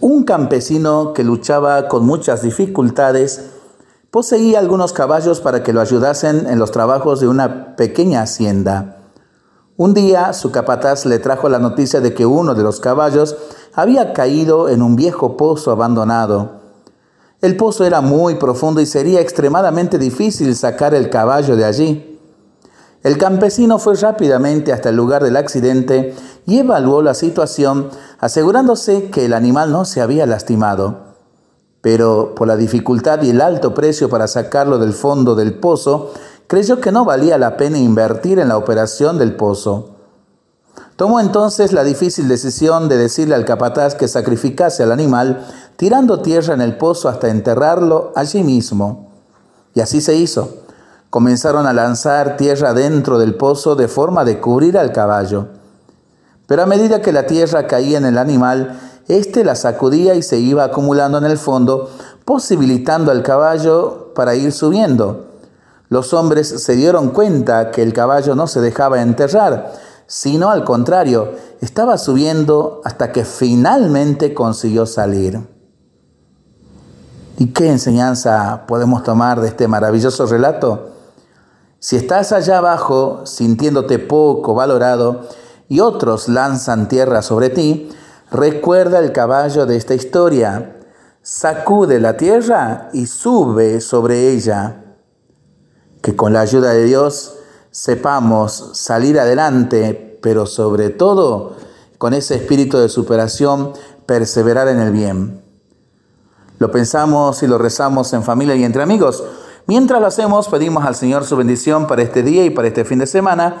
Un campesino que luchaba con muchas dificultades poseía algunos caballos para que lo ayudasen en los trabajos de una pequeña hacienda. Un día su capataz le trajo la noticia de que uno de los caballos había caído en un viejo pozo abandonado. El pozo era muy profundo y sería extremadamente difícil sacar el caballo de allí. El campesino fue rápidamente hasta el lugar del accidente y evaluó la situación, asegurándose que el animal no se había lastimado. Pero por la dificultad y el alto precio para sacarlo del fondo del pozo, creyó que no valía la pena invertir en la operación del pozo. Tomó entonces la difícil decisión de decirle al capataz que sacrificase al animal, tirando tierra en el pozo hasta enterrarlo allí mismo. Y así se hizo. Comenzaron a lanzar tierra dentro del pozo de forma de cubrir al caballo. Pero a medida que la tierra caía en el animal, éste la sacudía y se iba acumulando en el fondo, posibilitando al caballo para ir subiendo. Los hombres se dieron cuenta que el caballo no se dejaba enterrar, sino al contrario, estaba subiendo hasta que finalmente consiguió salir. ¿Y qué enseñanza podemos tomar de este maravilloso relato? Si estás allá abajo sintiéndote poco valorado y otros lanzan tierra sobre ti, recuerda el caballo de esta historia. Sacude la tierra y sube sobre ella que con la ayuda de Dios sepamos salir adelante, pero sobre todo con ese espíritu de superación, perseverar en el bien. Lo pensamos y lo rezamos en familia y entre amigos. Mientras lo hacemos, pedimos al Señor su bendición para este día y para este fin de semana.